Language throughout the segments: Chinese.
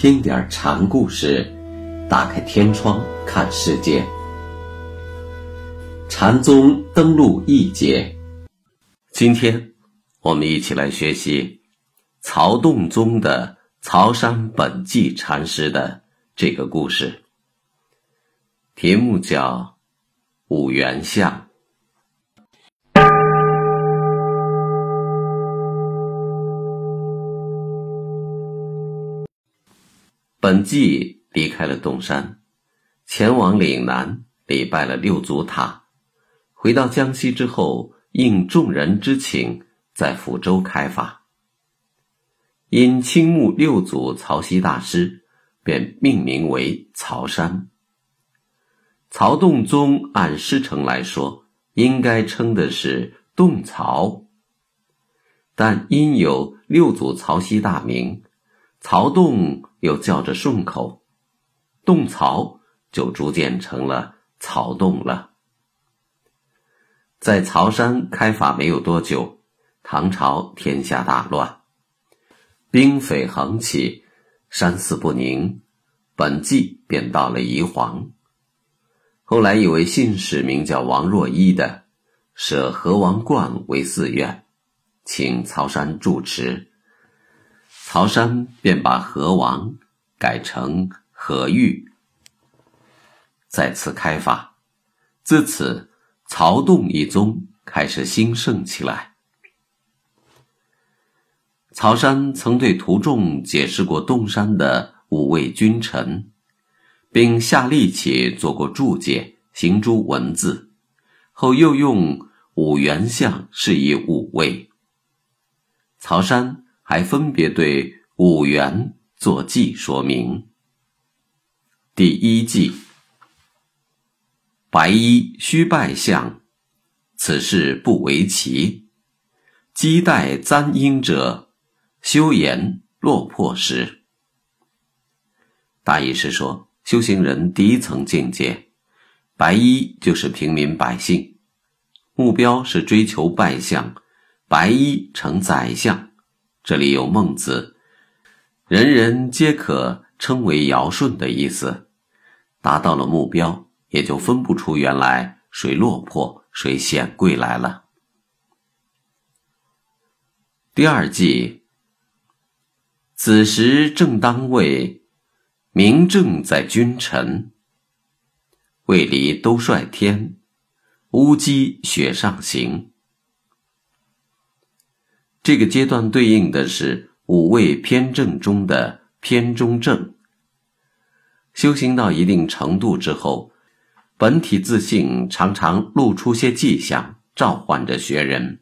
听点禅故事，打开天窗看世界。禅宗登陆一节，今天我们一起来学习曹洞宗的曹山本纪禅师的这个故事。题目叫《五缘相》。本纪离开了洞山，前往岭南礼拜了六祖塔，回到江西之后，应众人之请，在福州开法。因倾慕六祖曹溪大师，便命名为曹山。曹洞宗按师承来说，应该称的是洞曹，但因有六祖曹溪大名，曹洞。又叫着顺口，洞曹就逐渐成了曹洞了。在曹山开法没有多久，唐朝天下大乱，兵匪横起，山寺不宁，本纪便到了宜黄。后来一位信使名叫王若一的，设河王观为寺院，请曹山住持。曹山便把河王改成河玉，再次开发，自此曹洞一宗开始兴盛起来。曹山曾对徒众解释过洞山的五位君臣，并下力气做过注解，行诸文字，后又用五元相示意五位。曹山。还分别对五缘作记说明。第一记：白衣须拜相，此事不为奇。积带簪缨者，修言落魄时。大意是说，修行人第一层境界，白衣就是平民百姓，目标是追求拜相，白衣成宰相。这里有孟子，人人皆可称为尧舜的意思。达到了目标，也就分不出原来谁落魄谁显贵来了。第二季，此时正当位，明正在君臣，未离都率天，乌鸡雪上行。这个阶段对应的是五位偏正中的偏中正。修行到一定程度之后，本体自信常常露出些迹象，召唤着学人。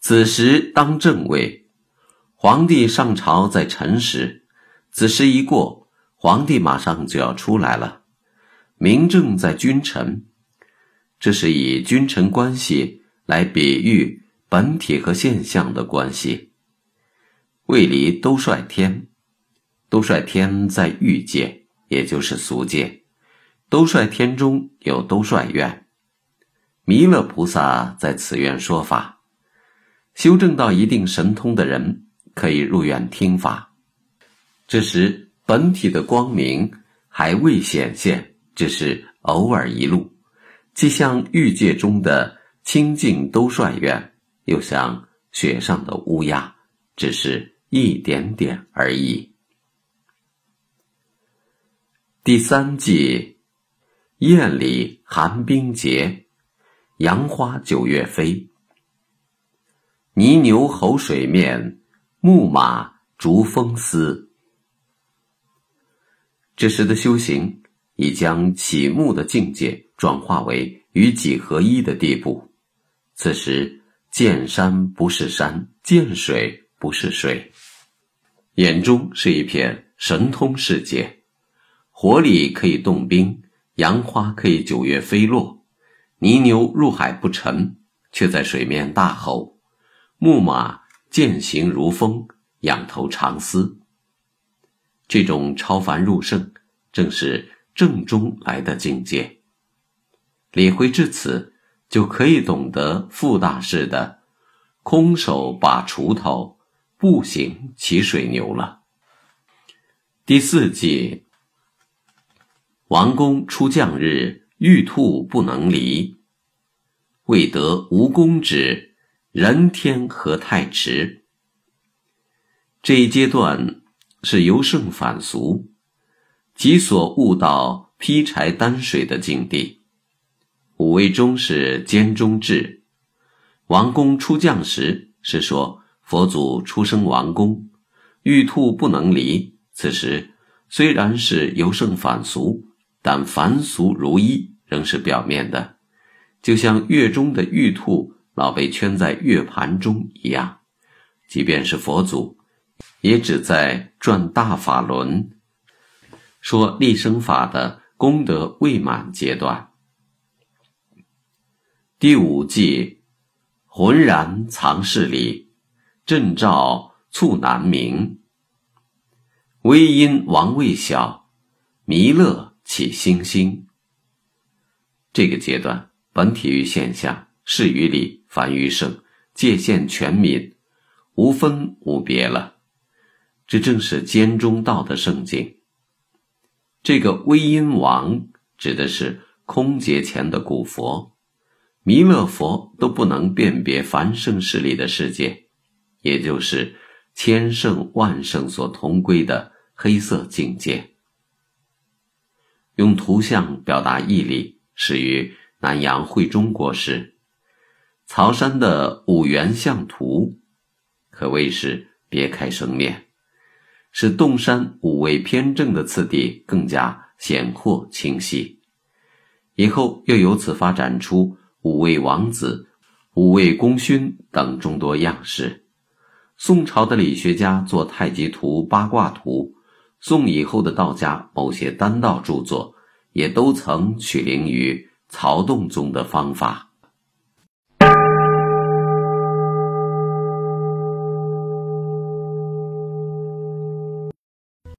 此时当正位，皇帝上朝在辰时，子时一过，皇帝马上就要出来了。明正在君臣，这是以君臣关系来比喻。本体和现象的关系，位离都率天，都率天在欲界，也就是俗界。都率天中有都率院，弥勒菩萨在此院说法。修正到一定神通的人可以入院听法。这时本体的光明还未显现，只是偶尔一露，既像欲界中的清净都率院。又像雪上的乌鸦，只是一点点而已。第三季，雁里寒冰结，杨花九月飞。泥牛吼水面，木马逐风丝。这时的修行已将起木的境界转化为与己合一的地步。此时。见山不是山，见水不是水，眼中是一片神通世界。火里可以冻冰，杨花可以九月飞落，泥牛入海不沉，却在水面大吼；木马渐行如风，仰头长嘶。这种超凡入圣，正是正中来的境界。理会至此。就可以懂得傅大师的“空手把锄头，步行骑水牛”了。第四季，王公出将日，玉兔不能离。未得无功止，人天何太迟？这一阶段是由盛反俗，己所悟到劈柴担水的境地。五位中是兼中制，王公出将时是说佛祖出生王宫，玉兔不能离。此时虽然是由盛反俗，但凡俗如一仍是表面的。就像月中的玉兔老被圈在月盘中一样，即便是佛祖，也只在转大法轮，说立生法的功德未满阶段。第五季，浑然藏室里，正照促难明。微因王未晓，弥勒起星星。这个阶段。本体育现象，是于理，凡于圣，界限全民，无分无别了。这正是兼中道的圣境。这个微音王指的是空劫前的古佛，弥勒佛都不能辨别凡圣势力的世界，也就是千圣万圣所同归的黑色境界。用图像表达义理，始于。南阳会中国时，曹山的五元象图可谓是别开生面，使洞山五位偏正的次第更加显阔清晰。以后又由此发展出五位王子、五位功勋等众多样式。宋朝的理学家做太极图、八卦图，宋以后的道家某些丹道著作也都曾取灵于。曹洞宗的方法。